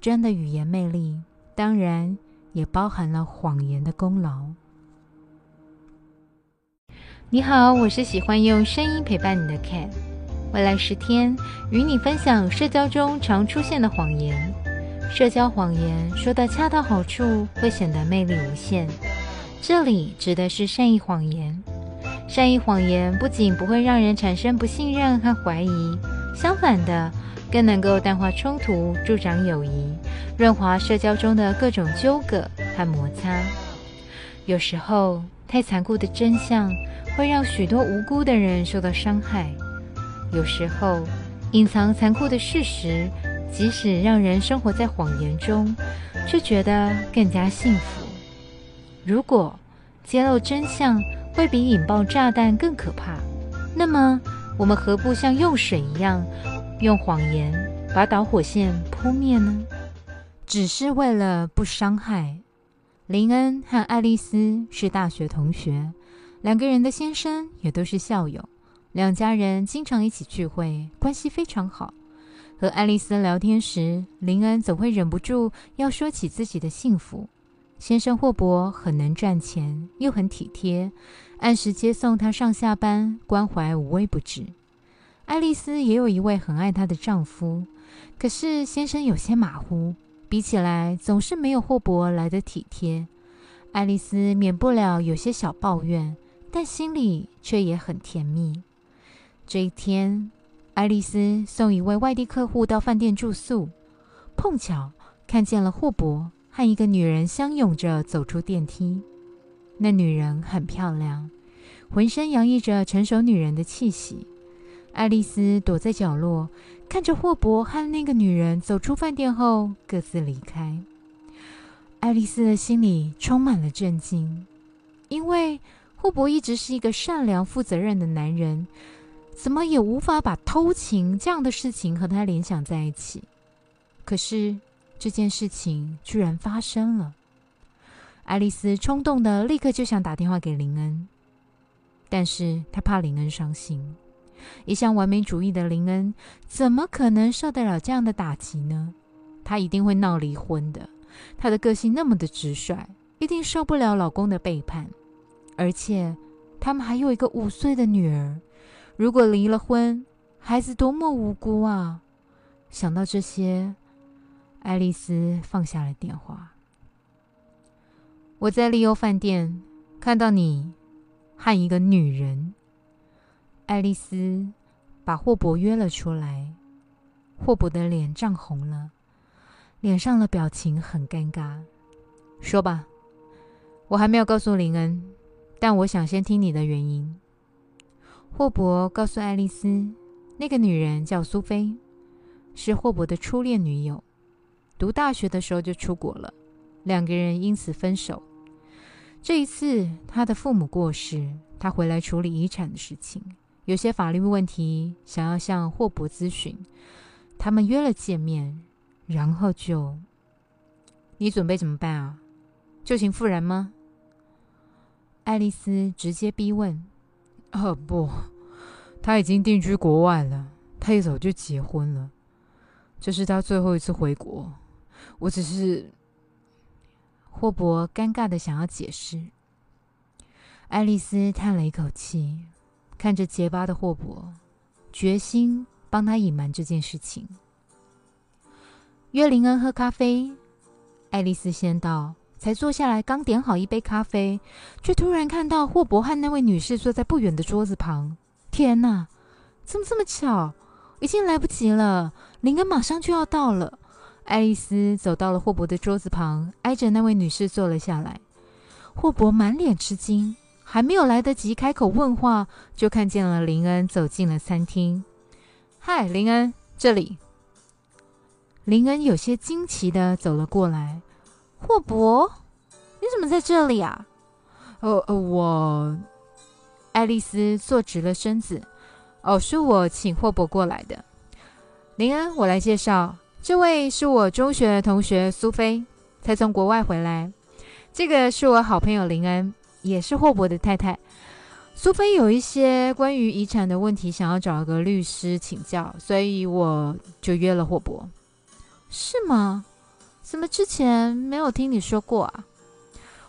真的语言魅力，当然也包含了谎言的功劳。你好，我是喜欢用声音陪伴你的 Cat。未来十天，与你分享社交中常出现的谎言。社交谎言说的恰到好处，会显得魅力无限。这里指的是善意谎言。善意谎言不仅不会让人产生不信任和怀疑，相反的，更能够淡化冲突，助长友谊，润滑社交中的各种纠葛和摩擦。有时候，太残酷的真相会让许多无辜的人受到伤害；有时候，隐藏残酷的事实，即使让人生活在谎言中，却觉得更加幸福。如果揭露真相会比引爆炸弹更可怕，那么我们何不像用水一样，用谎言把导火线扑灭呢？只是为了不伤害。林恩和爱丽丝是大学同学，两个人的先生也都是校友，两家人经常一起聚会，关系非常好。和爱丽丝聊天时，林恩总会忍不住要说起自己的幸福。先生霍伯很能赚钱，又很体贴，按时接送她上下班，关怀无微不至。爱丽丝也有一位很爱她的丈夫，可是先生有些马虎，比起来总是没有霍伯来的体贴。爱丽丝免不了有些小抱怨，但心里却也很甜蜜。这一天，爱丽丝送一位外地客户到饭店住宿，碰巧看见了霍伯。和一个女人相拥着走出电梯，那女人很漂亮，浑身洋溢着成熟女人的气息。爱丽丝躲在角落，看着霍伯和那个女人走出饭店后各自离开。爱丽丝的心里充满了震惊，因为霍伯一直是一个善良、负责任的男人，怎么也无法把偷情这样的事情和他联想在一起。可是。这件事情居然发生了，爱丽丝冲动的立刻就想打电话给林恩，但是她怕林恩伤心。一向完美主义的林恩怎么可能受得了这样的打击呢？他一定会闹离婚的。他的个性那么的直率，一定受不了老公的背叛。而且他们还有一个五岁的女儿，如果离了婚，孩子多么无辜啊！想到这些。爱丽丝放下了电话。我在利欧饭店看到你和一个女人。爱丽丝把霍伯约了出来。霍伯的脸涨红了，脸上的表情很尴尬。说吧，我还没有告诉林恩，但我想先听你的原因。霍伯告诉爱丽丝，那个女人叫苏菲，是霍伯的初恋女友。读大学的时候就出国了，两个人因此分手。这一次，他的父母过世，他回来处理遗产的事情，有些法律问题想要向霍伯咨询。他们约了见面，然后就……你准备怎么办啊？旧情复燃吗？爱丽丝直接逼问。哦不，他已经定居国外了，他一早就结婚了，这是他最后一次回国。我只是霍伯尴尬的想要解释，爱丽丝叹了一口气，看着结巴的霍伯，决心帮他隐瞒这件事情。约林恩喝咖啡，爱丽丝先到，才坐下来，刚点好一杯咖啡，却突然看到霍伯和那位女士坐在不远的桌子旁。天哪，怎么这么巧？已经来不及了，林恩马上就要到了。爱丽丝走到了霍伯的桌子旁，挨着那位女士坐了下来。霍伯满脸吃惊，还没有来得及开口问话，就看见了林恩走进了餐厅。“嗨，林恩，这里。”林恩有些惊奇的走了过来。“霍伯，你怎么在这里啊？”“哦，我……”爱丽丝坐直了身子。“哦，是我请霍伯过来的。”林恩，我来介绍。这位是我中学同学苏菲，才从国外回来。这个是我好朋友林恩，也是霍伯的太太。苏菲有一些关于遗产的问题，想要找一个律师请教，所以我就约了霍伯。是吗？怎么之前没有听你说过啊？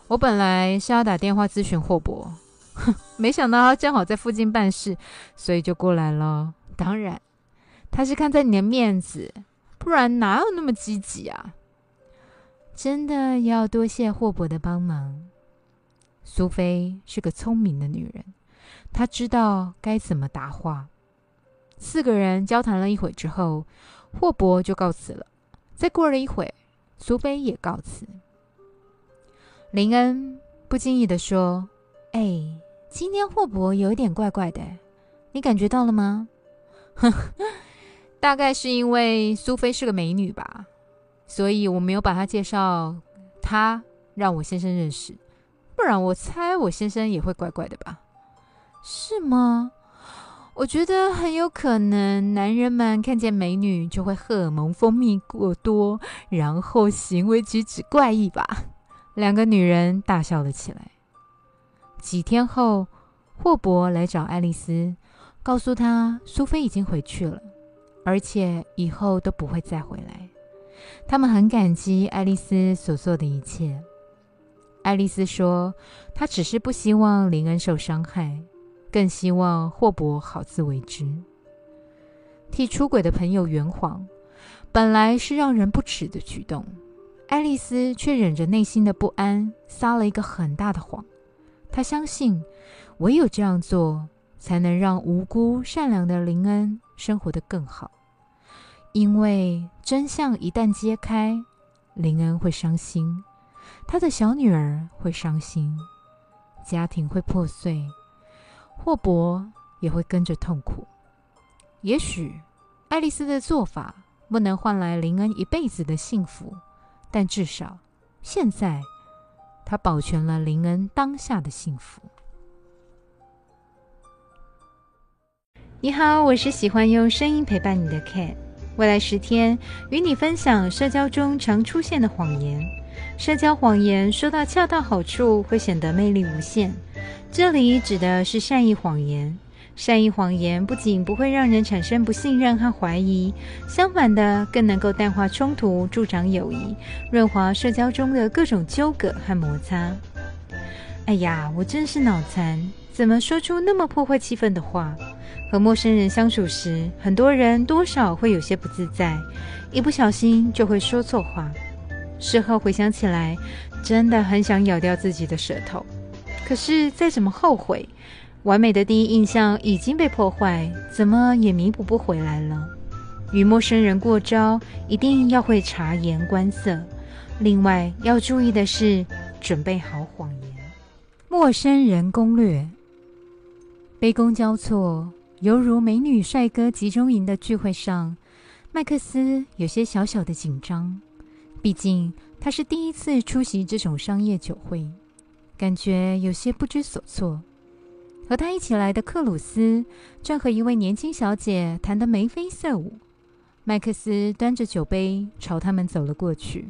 我本来是要打电话咨询霍伯，哼 没想到他正好在附近办事，所以就过来了。当然，他是看在你的面子，不然哪有那么积极啊？真的要多谢霍伯的帮忙。苏菲是个聪明的女人，她知道该怎么答话。四个人交谈了一会之后，霍伯就告辞了。再过了一会，苏菲也告辞。林恩不经意的说：“哎，今天霍伯有一点怪怪的，你感觉到了吗？”“哼，大概是因为苏菲是个美女吧，所以我没有把她介绍，她让我先生认识。”不然我猜我先生也会怪怪的吧？是吗？我觉得很有可能，男人们看见美女就会荷尔蒙分泌过多，然后行为举止怪异吧。两个女人大笑了起来。几天后，霍伯来找爱丽丝，告诉她苏菲已经回去了，而且以后都不会再回来。他们很感激爱丽丝所做的一切。爱丽丝说：“她只是不希望林恩受伤害，更希望霍伯好自为之。替出轨的朋友圆谎，本来是让人不齿的举动。爱丽丝却忍着内心的不安，撒了一个很大的谎。她相信，唯有这样做，才能让无辜善良的林恩生活得更好。因为真相一旦揭开，林恩会伤心。”他的小女儿会伤心，家庭会破碎，霍伯也会跟着痛苦。也许爱丽丝的做法不能换来林恩一辈子的幸福，但至少现在，她保全了林恩当下的幸福。你好，我是喜欢用声音陪伴你的 Cat，未来十天与你分享社交中常出现的谎言。社交谎言说到恰到好处，会显得魅力无限。这里指的是善意谎言。善意谎言不仅不会让人产生不信任和怀疑，相反的，更能够淡化冲突，助长友谊，润滑社交中的各种纠葛和摩擦。哎呀，我真是脑残，怎么说出那么破坏气氛的话？和陌生人相处时，很多人多少会有些不自在，一不小心就会说错话。事后回想起来，真的很想咬掉自己的舌头。可是再怎么后悔，完美的第一印象已经被破坏，怎么也弥补不回来了。与陌生人过招，一定要会察言观色。另外要注意的是，准备好谎言。陌生人攻略：杯弓交错，犹如美女帅哥集中营的聚会上，麦克斯有些小小的紧张。毕竟他是第一次出席这种商业酒会，感觉有些不知所措。和他一起来的克鲁斯正和一位年轻小姐谈得眉飞色舞。麦克斯端着酒杯朝他们走了过去。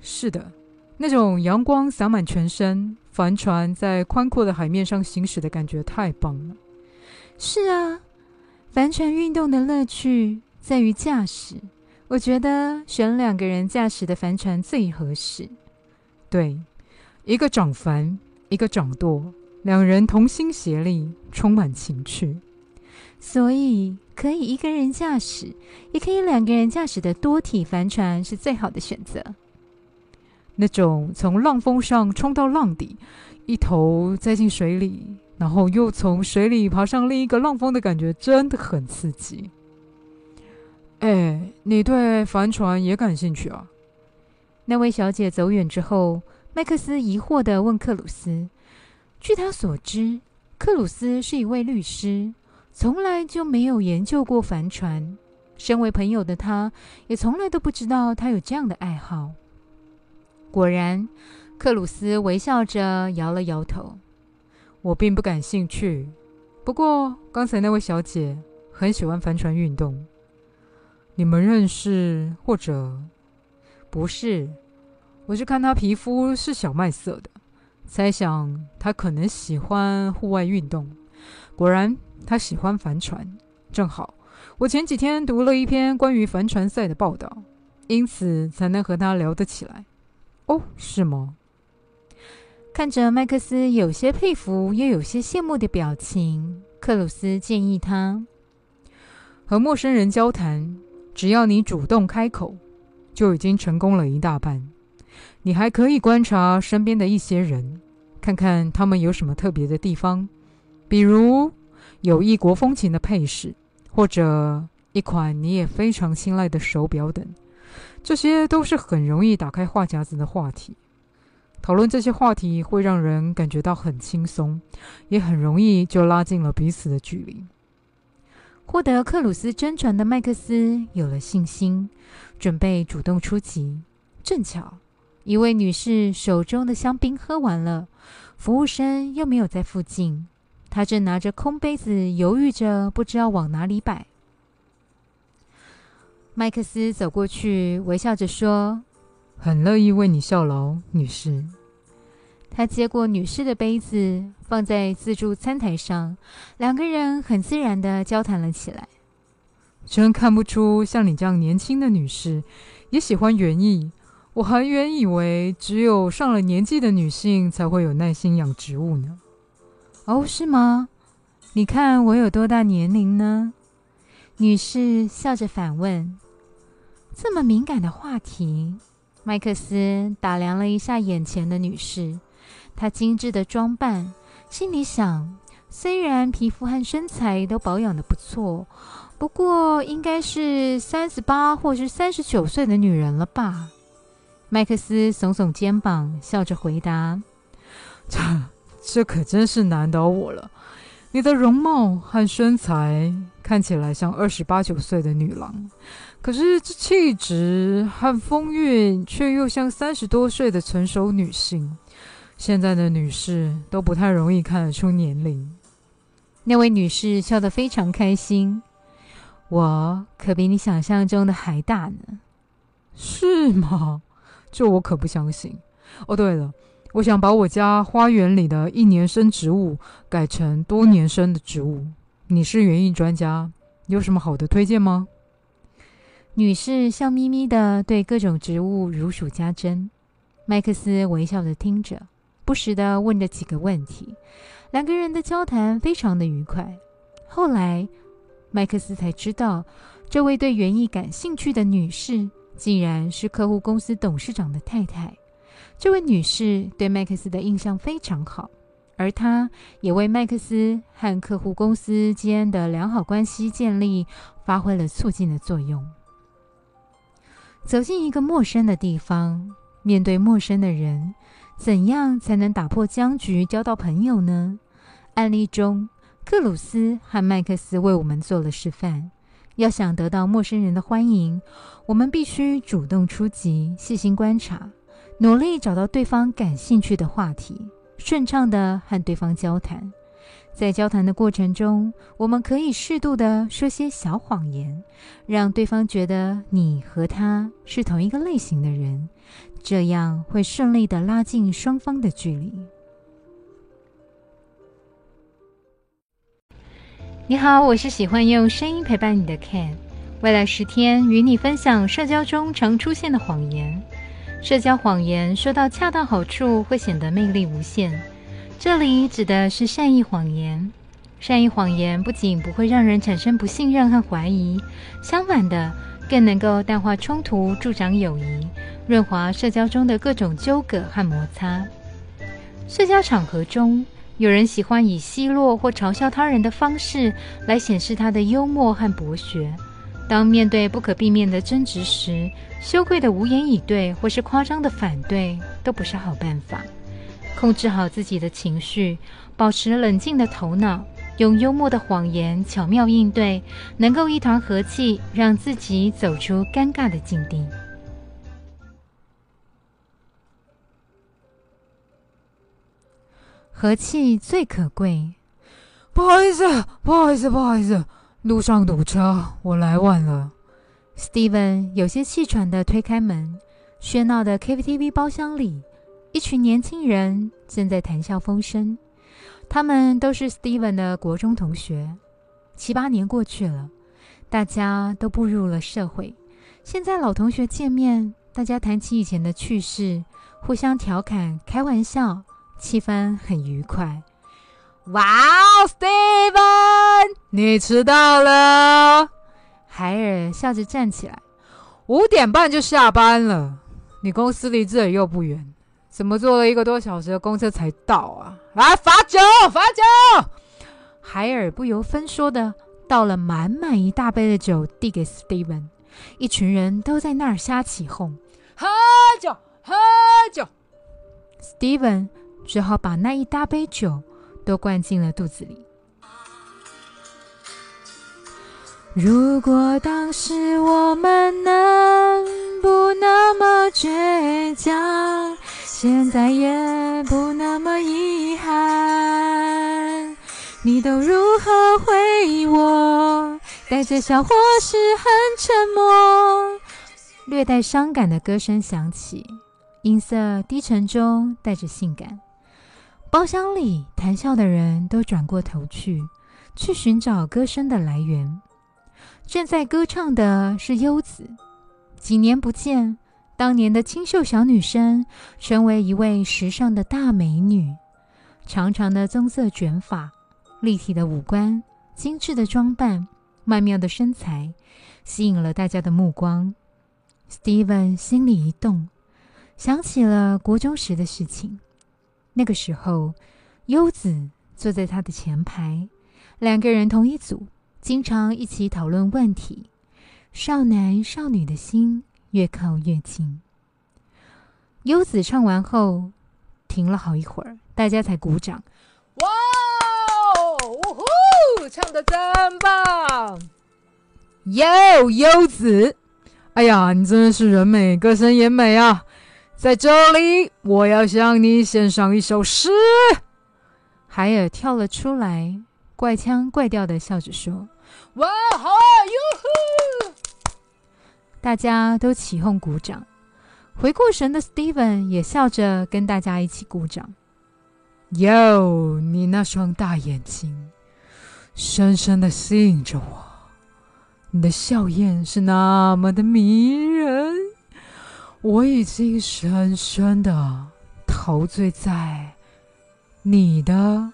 是的，那种阳光洒满全身，帆船在宽阔的海面上行驶的感觉太棒了。是啊，帆船运动的乐趣在于驾驶。我觉得选两个人驾驶的帆船最合适。对，一个掌帆，一个掌舵，两人同心协力，充满情趣。所以可以一个人驾驶，也可以两个人驾驶的多体帆船是最好的选择。那种从浪峰上冲到浪底，一头栽进水里，然后又从水里爬上另一个浪峰的感觉，真的很刺激。哎，你对帆船也感兴趣啊？那位小姐走远之后，麦克斯疑惑的问克鲁斯：“据他所知，克鲁斯是一位律师，从来就没有研究过帆船。身为朋友的他，也从来都不知道他有这样的爱好。”果然，克鲁斯微笑着摇了摇头：“我并不感兴趣。不过，刚才那位小姐很喜欢帆船运动。”你们认识或者不是？我是看他皮肤是小麦色的，猜想他可能喜欢户外运动。果然，他喜欢帆船。正好，我前几天读了一篇关于帆船赛的报道，因此才能和他聊得起来。哦，是吗？看着麦克斯有些佩服又有些羡慕的表情，克鲁斯建议他：和陌生人交谈，只要你主动开口，就已经成功了一大半。你还可以观察身边的一些人，看看他们有什么特别的地方，比如有异国风情的配饰，或者一款你也非常青睐的手表等。这些都是很容易打开话匣子的话题。讨论这些话题会让人感觉到很轻松，也很容易就拉近了彼此的距离。获得克鲁斯真传的麦克斯有了信心，准备主动出击。正巧。一位女士手中的香槟喝完了，服务生又没有在附近，她正拿着空杯子犹豫着，不知道往哪里摆。麦克斯走过去，微笑着说：“很乐意为你效劳，女士。”他接过女士的杯子，放在自助餐台上，两个人很自然的交谈了起来。真看不出像你这样年轻的女士也喜欢园艺。我还原以为只有上了年纪的女性才会有耐心养植物呢。哦，是吗？你看我有多大年龄呢？女士笑着反问。这么敏感的话题，麦克斯打量了一下眼前的女士，她精致的装扮，心里想：虽然皮肤和身材都保养的不错，不过应该是三十八或是三十九岁的女人了吧。麦克斯耸耸肩膀，笑着回答：“这这可真是难倒我了。你的容貌和身材看起来像二十八九岁的女郎，可是这气质和风韵却又像三十多岁的成熟女性。现在的女士都不太容易看得出年龄。”那位女士笑得非常开心：“我可比你想象中的还大呢。”是吗？这我可不相信。哦，对了，我想把我家花园里的一年生植物改成多年生的植物。你是园艺专家，有什么好的推荐吗？女士笑眯眯的对各种植物如数家珍。麦克斯微笑的听着，不时的问着几个问题。两个人的交谈非常的愉快。后来，麦克斯才知道，这位对园艺感兴趣的女士。竟然是客户公司董事长的太太。这位女士对麦克斯的印象非常好，而她也为麦克斯和客户公司间的良好关系建立发挥了促进的作用。走进一个陌生的地方，面对陌生的人，怎样才能打破僵局，交到朋友呢？案例中，克鲁斯和麦克斯为我们做了示范。要想得到陌生人的欢迎，我们必须主动出击，细心观察，努力找到对方感兴趣的话题，顺畅的和对方交谈。在交谈的过程中，我们可以适度的说些小谎言，让对方觉得你和他是同一个类型的人，这样会顺利的拉近双方的距离。你好，我是喜欢用声音陪伴你的 Ken。未来十天与你分享社交中常出现的谎言。社交谎言说到恰到好处，会显得魅力无限。这里指的是善意谎言。善意谎言不仅不会让人产生不信任和怀疑，相反的，更能够淡化冲突，助长友谊，润滑社交中的各种纠葛和摩擦。社交场合中。有人喜欢以奚落或嘲笑他人的方式来显示他的幽默和博学。当面对不可避免的争执时，羞愧的无言以对或是夸张的反对都不是好办法。控制好自己的情绪，保持冷静的头脑，用幽默的谎言巧妙应对，能够一团和气，让自己走出尴尬的境地。和气最可贵。不好意思，不好意思，不好意思，路上堵车，我来晚了。Steven 有些气喘的推开门，喧闹的 KTV 包厢里，一群年轻人正在谈笑风生。他们都是 Steven 的国中同学。七八年过去了，大家都步入了社会。现在老同学见面，大家谈起以前的趣事，互相调侃、开玩笑，气氛很愉快。哇哦，Steven，你迟到了！海尔笑着站起来。五点半就下班了，你公司离这里又不远，怎么坐了一个多小时的公车才到啊？来罚酒，罚酒！海尔不由分说的倒了满满一大杯的酒，递给 Steven。一群人都在那儿瞎起哄，喝酒，喝酒。Steven 只好把那一大杯酒都灌进了肚子里。如果当时我们能不那么倔强，现在也不那么遗憾。你都如何回忆我？带着笑或是很沉默。略带伤感的歌声响起，音色低沉中带着性感。包厢里谈笑的人都转过头去，去寻找歌声的来源。正在歌唱的是优子。几年不见，当年的清秀小女生成为一位时尚的大美女。长长的棕色卷发，立体的五官，精致的装扮，曼妙的身材，吸引了大家的目光。Steven 心里一动，想起了国中时的事情。那个时候，优子坐在他的前排，两个人同一组。经常一起讨论问题，少男少女的心越靠越近。优子唱完后，停了好一会儿，大家才鼓掌。哇哦，呜呼，唱的真棒！哟，优子，哎呀，你真的是人美，歌声也美啊！在这里，我要向你献上一首诗。海尔跳了出来，怪腔怪调的笑着说。哇，好啊！哟呼！大家都起哄鼓掌。回过神的 Steven 也笑着跟大家一起鼓掌。哟，你那双大眼睛深深的吸引着我，你的笑靥是那么的迷人，我已经深深的陶醉在你的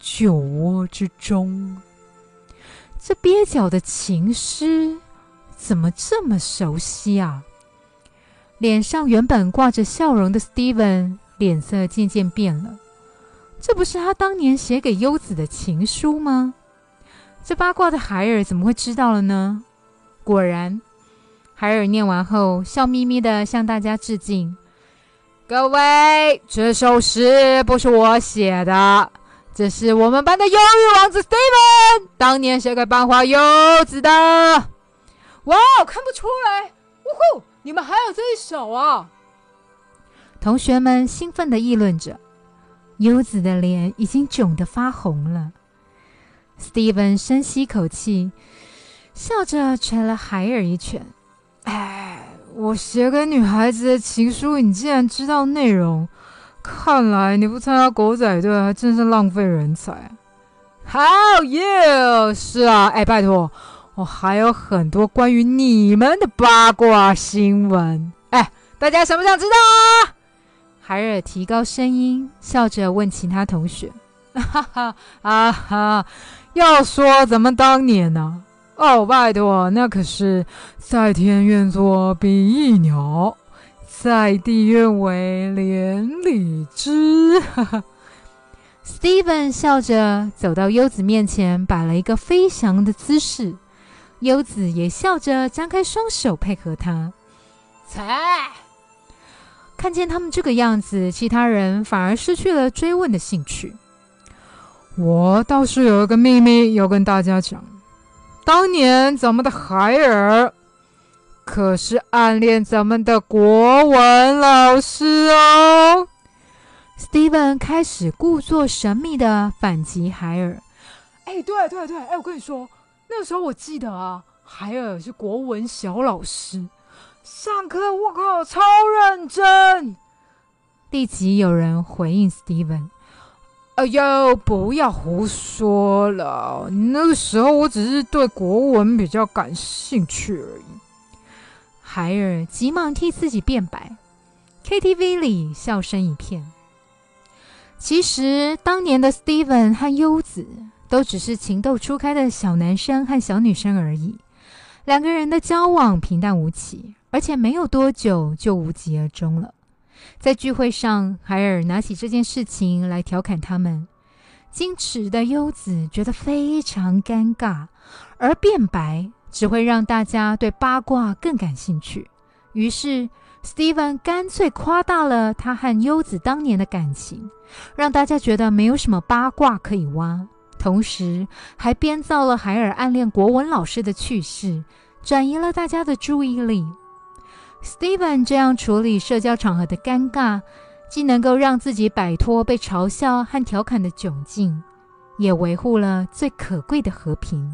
酒窝之中。这蹩脚的情诗怎么这么熟悉啊？脸上原本挂着笑容的 Steven 脸色渐渐变了。这不是他当年写给优子的情书吗？这八卦的海尔怎么会知道了呢？果然，海尔念完后笑眯眯的向大家致敬：“各位，这首诗不是我写的。”这是我们班的忧郁王子 Steven 当年写给班花优子的。哇，看不出来！呜呼，你们还有这一首啊！同学们兴奋的议论着。柚子的脸已经肿得发红了。Steven 深吸口气，笑着捶了海尔一拳。哎，我写给女孩子的情书，你竟然知道内容？看来你不参加狗仔队还真是浪费人才。”How you？！是啊，哎，拜托，我还有很多关于你们的八卦新闻。哎，大家想不想知道啊？海尔提高声音，笑着问其他同学：“ 哈哈啊哈！要说咱们当年呢，哦，拜托，那可是在天愿作比翼鸟。”在地愿为连理枝。Steven 笑着走到优子面前，摆了一个飞翔的姿势。优子也笑着张开双手配合他。才，看见他们这个样子，其他人反而失去了追问的兴趣。我倒是有一个秘密要跟大家讲：当年咱们的海尔。可是暗恋咱们的国文老师哦！Steven 开始故作神秘的反击海尔。哎，对对对，哎，我跟你说，那时候我记得啊，海尔是国文小老师，上课我靠超认真。立即有人回应 Steven：“ 哎呦，不要胡说了！那个时候我只是对国文比较感兴趣而已。”海尔急忙替自己辩白，KTV 里笑声一片。其实，当年的 Steven 和优子都只是情窦初开的小男生和小女生而已，两个人的交往平淡无奇，而且没有多久就无疾而终了。在聚会上，海尔拿起这件事情来调侃他们，矜持的优子觉得非常尴尬，而变白只会让大家对八卦更感兴趣。于是，Steven 干脆夸大了他和优子当年的感情，让大家觉得没有什么八卦可以挖，同时还编造了海尔暗恋国文老师的趣事，转移了大家的注意力。Steven 这样处理社交场合的尴尬，既能够让自己摆脱被嘲笑和调侃的窘境，也维护了最可贵的和平。